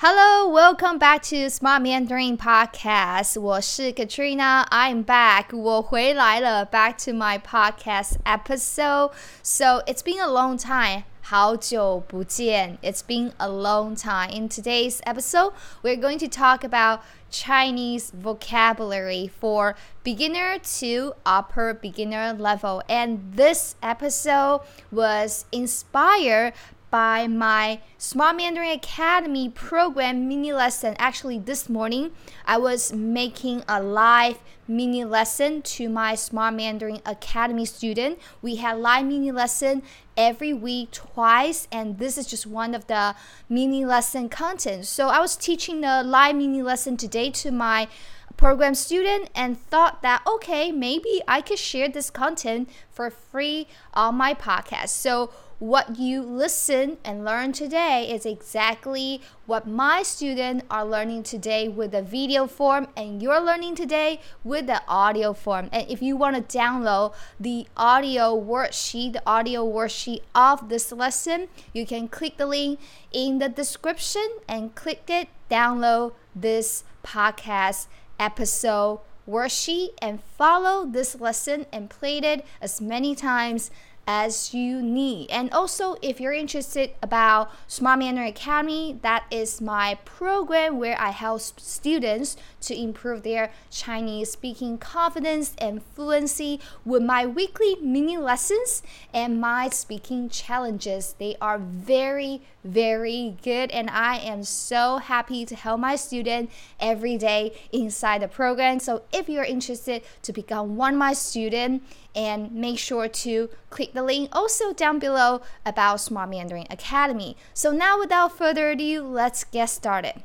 Hello, welcome back to Smart Mandarin Podcast. 我是 Katrina. I'm back. 我回来了. Back to my podcast episode. So it's been a long time. 好久不见. It's been a long time. In today's episode, we're going to talk about Chinese vocabulary for beginner to upper beginner level. And this episode was inspired by my Smart Mandarin Academy program mini lesson. Actually, this morning I was making a live mini lesson to my Smart Mandarin Academy student. We had live mini lesson every week twice and this is just one of the mini lesson content. So I was teaching the live mini lesson today to my program student and thought that okay, maybe I could share this content for free on my podcast. So what you listen and learn today is exactly what my students are learning today with the video form and you're learning today with the audio form. And if you want to download the audio worksheet, the audio worksheet of this lesson, you can click the link in the description and click it, download this podcast episode worksheet and follow this lesson and play it as many times as you need. And also, if you're interested about Smart Mandarin Academy, that is my program where I help students to improve their Chinese speaking confidence and fluency with my weekly mini lessons and my speaking challenges. They are very, very good, and I am so happy to help my student every day inside the program. So, if you're interested to become one of my students, and make sure to click the link also down below about Smart Mandarin Academy. So now without further ado, let's get started.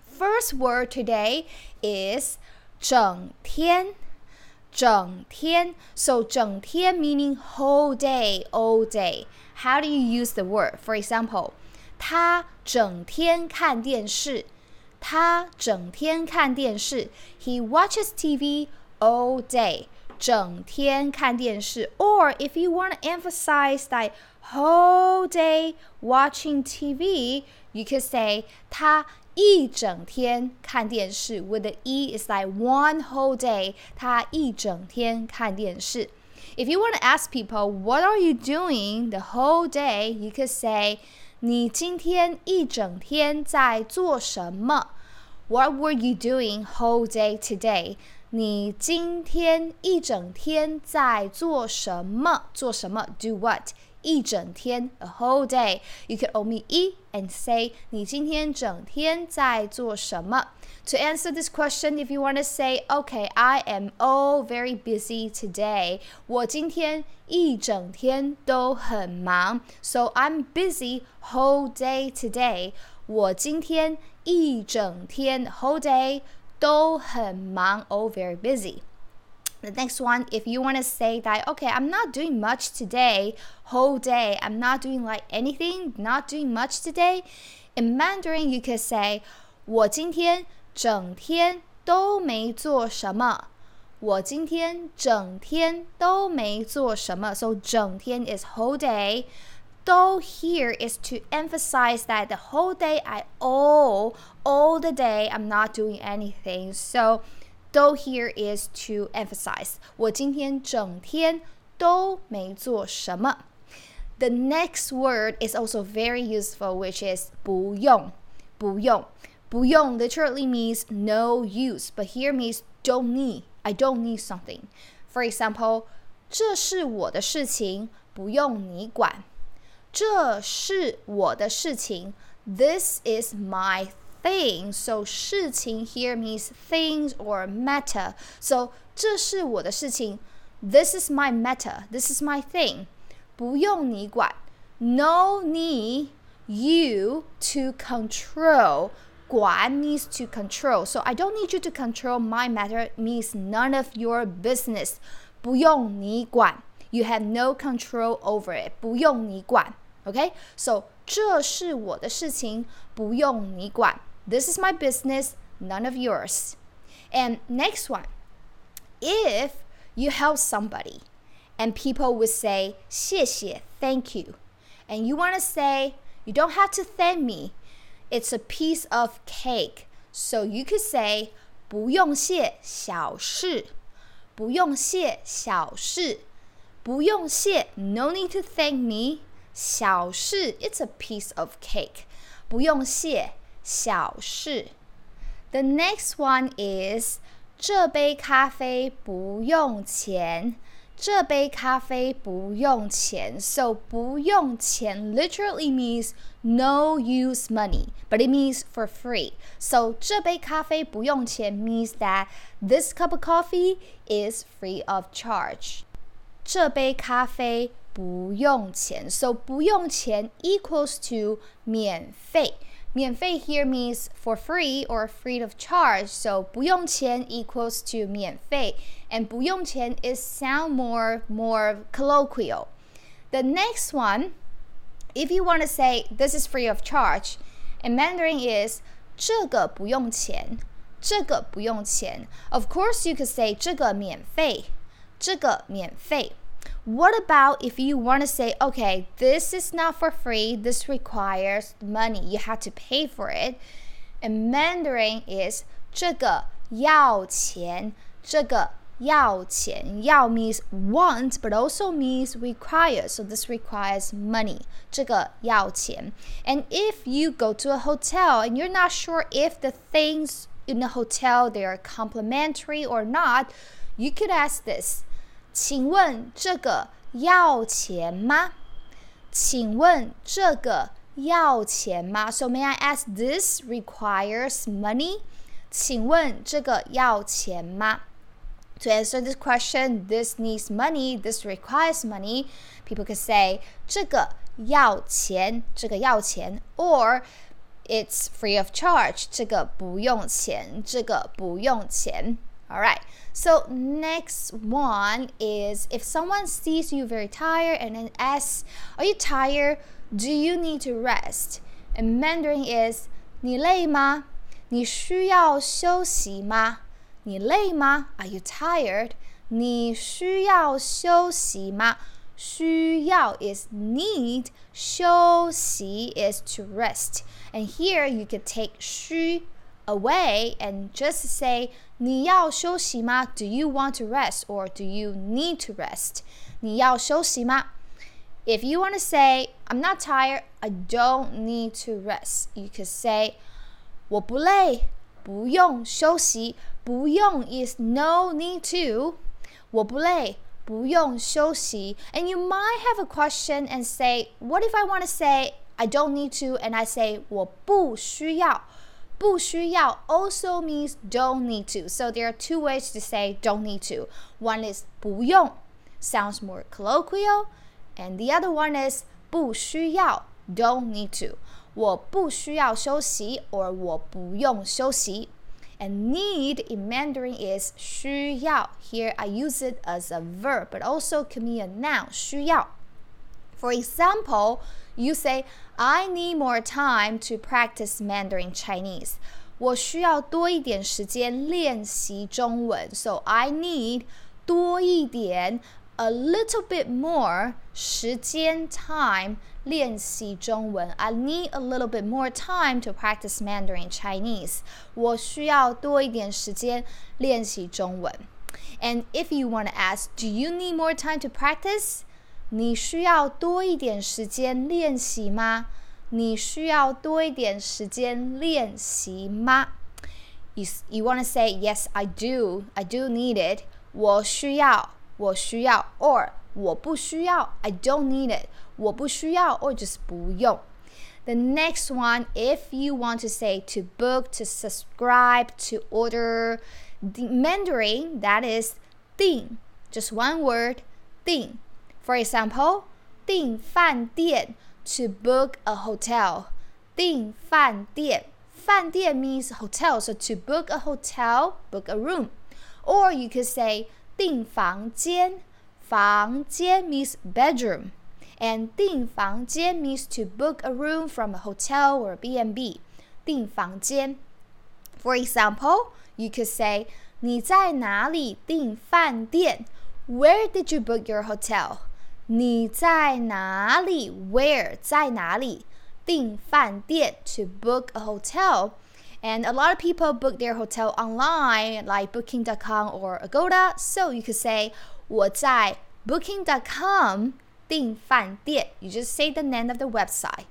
First word today is 整天.整天. So 整天 meaning whole day, all day. How do you use the word? For example, 他整天看电视。他整天看电视. He watches TV all day. 整天看电视，or if you want to emphasize that whole day watching TV, you could say 他 一整天看电视。With the e is like one whole day，他一整天看电视。If you want to ask people what are you doing the whole day, you could say 你今天一整天在做什么？What were you doing whole day today? 你今天一整天在做什么？做什么？Do what？ 一整天，a whole day. You could omit e and say 你今天整天在做什么？To answer this question, if you want to say, okay, I am all very busy today. 我今天一整天都很忙，so I'm busy whole day today. 我今天一整天 whole day 都很忙 or very busy. The next one, if you want to say that, okay, I'm not doing much today, whole day, I'm not doing like anything, not doing much today. In Mandarin, you could say, 我今天整天都没做什么。我今天整天都没做什么。So 整天 is whole day though here is to emphasize that the whole day I all all the day I'm not doing anything. So though here is to emphasize 我今天整天都没做什么。The next word is also very useful, which is 不用,不用.不用 literally means no use, but here means don't need. I don't need something. For example, 这是我的事情，不用你管。这是我的事情。This is my thing. So 事情 here means things or matter. So 这是我的事情。This is my matter. This is my thing. 不用你管。No need you to control. 管 means to control. So I don't need you to control my matter means none of your business. 不用你管。You have no control over it. 不用你管。Okay, so 这是我的事情，不用你管。 This is my business, none of yours. And next one, if you help somebody and people would say 谢谢, thank you, and you want to say you don't have to thank me. It's a piece of cake. So you could say 不用谢，小事。不用谢，小事。不用谢，No need to thank me。小事，It's a piece of cake。不用谢， 小事。The next one is 这杯咖啡不用钱。这杯咖啡不用钱。So 不用钱 literally means no use money, but it means for free. So 这杯咖啡不用钱 means that this cup of coffee is free of charge. 这杯咖啡不用钱，so 不用钱 equals to 免费。 免费 here means for free or free of charge. So 不用钱 equals to 免费, and 不用钱 is sound more more colloquial. The next one, if you want to say this is free of charge, in Mandarin is 这个不用钱，这个不用钱。Of course, you could say 这个免费，这个免费。 what about if you want to say, okay, this is not for free, this requires money, you have to pay for it. And Mandarin is 这个要钱，这个要钱，要 means want, but also means require. So this requires money. 这个要钱. And if you go to a hotel and you're not sure if the things in the hotel they are complimentary or not, you could ask this. 请问这个要钱吗？请问这个要钱吗？So may I ask, this requires money? 请问这个要钱吗？To answer this question, this needs money, this requires money. People could say 这个要钱，这个要钱，or it's free of charge. 这个不用钱，这个不用钱。 all right. So next one is if someone sees you very tired and then asks, "Are you tired? Do you need to rest?" And Mandarin is 你累吗？你需要休息吗？你累吗？Are you tired? 你需要休息吗？需要 is need, 休息 is to rest. And here you could take 需 away and just say 你要休息吗? Do you want to rest or do you need to rest? 你要休息吗? If you want to say I'm not tired, I don't need to rest, you could say 我不累，不用休息。不用 is no need to. 我不累，不用休息。And you might have a question and say, what if I want to say I don't need to and I say 我不需要？ 不需要 also means don't need to. So there are two ways to say don't need to. One is 不用 sounds more colloquial, and the other one is 不需要 don't need to. 我不需要休息 or 我不用休息。And need in Mandarin is 需要. Here I use it as a verb, but also can be a noun. 需要. For example, you say, I need more time to practice Mandarin Chinese. 我需要多一点时间练习中文。So I need 多一点 a little bit more 时间 time 练习中文。I need a little bit more time to practice Mandarin Chinese. 我需要多一点时间练习中文。And if you want to ask, do you need more time to practice? 你需要多一点时间练习吗？你需要多一点时间练习吗？You you want to say yes, I do, I do need it. 我需要，我需要，or 我不需要，I don't need it. 我不需要，or just 不用。The next one, if you want to say to book, to subscribe, to order, the Mandarin, that is 订, just one word, 订。 for example, 订饭店 to book a hotel. 订饭店饭店 means hotel, so to book a hotel, book a room. Or you could say 订房间房间 means bedroom. And 订房间 means to book a room from a hotel or B&B. 订房间 For example, you could say 你在哪里订饭店 Where did you book your hotel? 你在哪里？Where 在哪里？ 订饭店 to book a hotel. And a lot of people book their hotel online, like Booking.com or Agoda. So you could say 我在 Booking.com 订饭店. You just say the name of the website.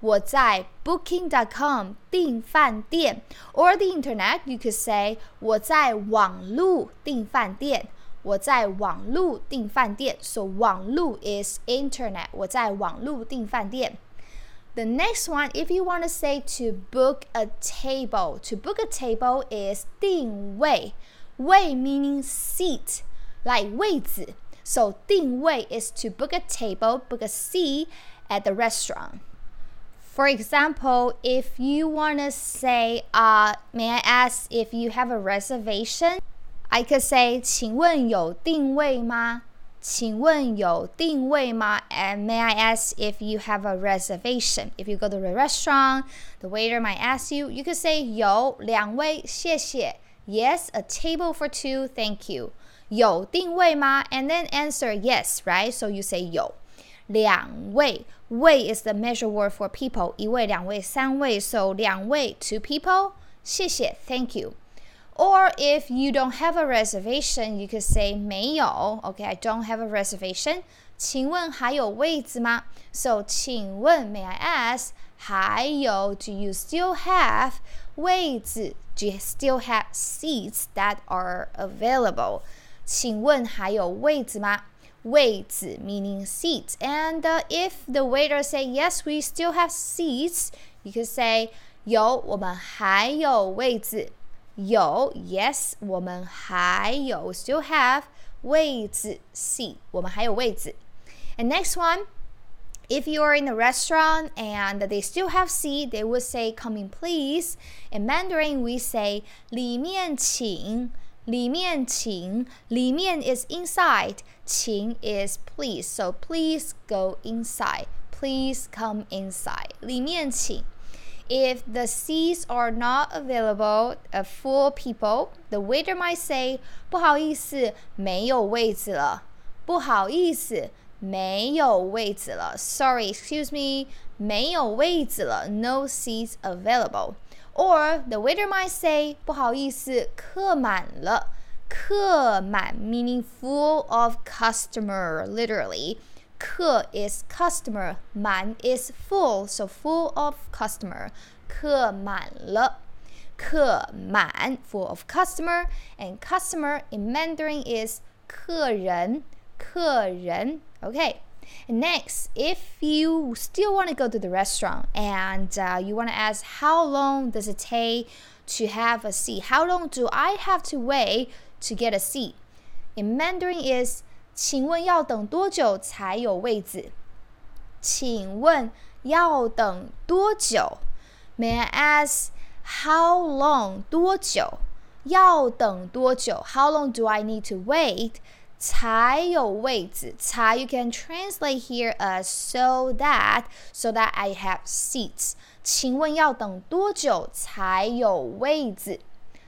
我在 Booking.com 订饭店，or the internet you could say 我在网路订饭店。 我在网路订饭店，so 网路 is internet。我在网路订饭店。the next one, if you want to say to book a table, to book a table is 定位. Wei meaning seat, like 位子. So 定位 is to book a table, book a seat at the restaurant. For example, if you want to say, uh, may I ask if you have a reservation? I could say, 请问有定位吗?请问有定位吗？And may I ask if you have a reservation? If you go to a restaurant, the waiter might ask you. You could say 有两位，谢谢。Yes, a table for two, thank you. 有定位吗？And then answer yes, right? So you say 有两位。位 is the measure word for people. 一位、两位、三位。So 两位 two people. 谢谢，thank you. Or if you don't have a reservation, you could say 没有. Okay, I don't have a reservation. 请问还有位子吗? So 请问 may I ask 还有 do you still have 位子 do you still have seats that are available? 请问还有位子吗？位子 meaning seats. And uh, if the waiter say yes, we still have seats, you could say 有，我们还有位子。 有，yes，我们还有，still have 位置 seat，我们还有位置。And next one, if you are in a restaurant and they still have seat, they would say "come in, please." In Mandarin, we say 里面请，里面请，里面 is inside, 请 is please. So please go inside. Please come inside. 里面请。 if the seats are not available uh, for people, the waiter might say, 不好意思，没有位子了。不好意思，没有位子了。Sorry, excuse me, 没有位子了。No seats available. Or the waiter might say, 不好意思，客满了。客满 meaning full of customer, literally. 客 is customer, 满 is full, so full of customer. 客满了，客满 full of customer, and customer in Mandarin is 客人，客人. Okay. Next, if you still want to go to the restaurant and uh, you want to ask how long does it take to have a seat? How long do I have to wait to get a seat? In Mandarin is 请问要等多久才有位子？请问要等多久？May I ask how long？多久？要等多久？How long do I need to wait？才有位子。才 you can translate here as so that so that I have seats。请问要等多久才有位子？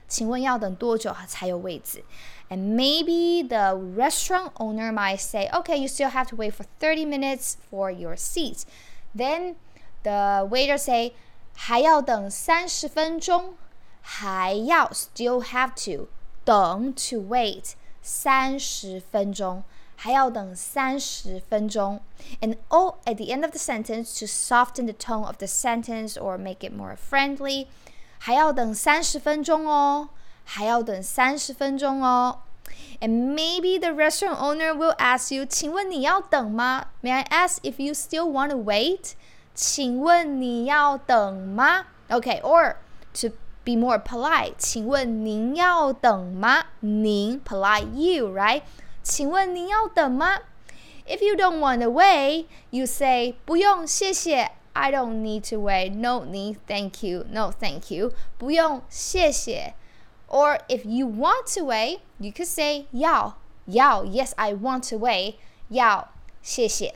请问要等多久才有位子 ？and maybe the restaurant owner might say, okay, you still have to wait for 30 minutes for your seats. Then the waiter say, 还要等三十分钟，还要 still have to 等 to wait 三十分钟，还要等三十分钟。And oh, at the end of the sentence to soften the tone of the sentence or make it more friendly，还要等三十分钟哦。 还要等三十分钟哦。And maybe the restaurant owner will ask you, 请问你要等吗? May I ask if you still want to wait? 请问你要等吗? Okay, or to be more polite, 请问您要等吗?您 polite you, right? 请问您要等吗? If you don't want to wait, you say 不用，谢谢。I don't need to wait. No need. Thank you. No, thank you. 不用，谢谢。 or if you want to wait, you could say 要要 yes I want to wait 要谢谢。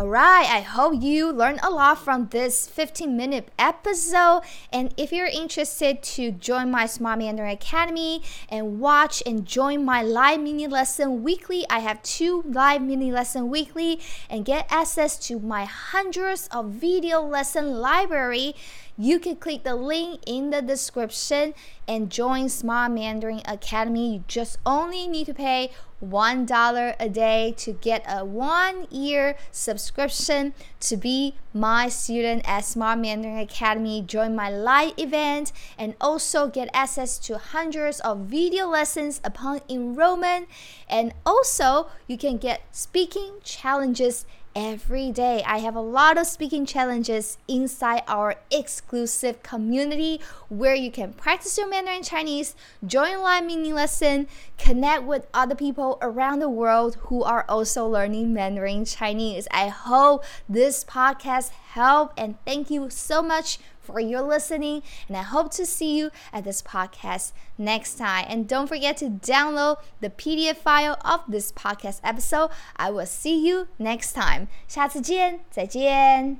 Alright, I hope you learned a lot from this 15 minute episode. And if you're interested to join my Smart Mandarin Academy and watch and join my live mini lesson weekly, I have two live mini lesson weekly and get access to my hundreds of video lesson library you can click the link in the description and join Smart Mandarin Academy. You just only need to pay $1 a day to get a one year subscription to be my student at Smart Mandarin Academy, join my live event, and also get access to hundreds of video lessons upon enrollment. And also, you can get speaking challenges every day. I have a lot of speaking challenges inside our exclusive community where you can practice your Mandarin Chinese, join live mini lesson, connect with other people around the world who are also learning Mandarin Chinese. I hope this podcast helped and thank you so much for your listening, and I hope to see you at this podcast next time. And don't forget to download the PDF file of this podcast episode. I will see you next time. 下次见，再见。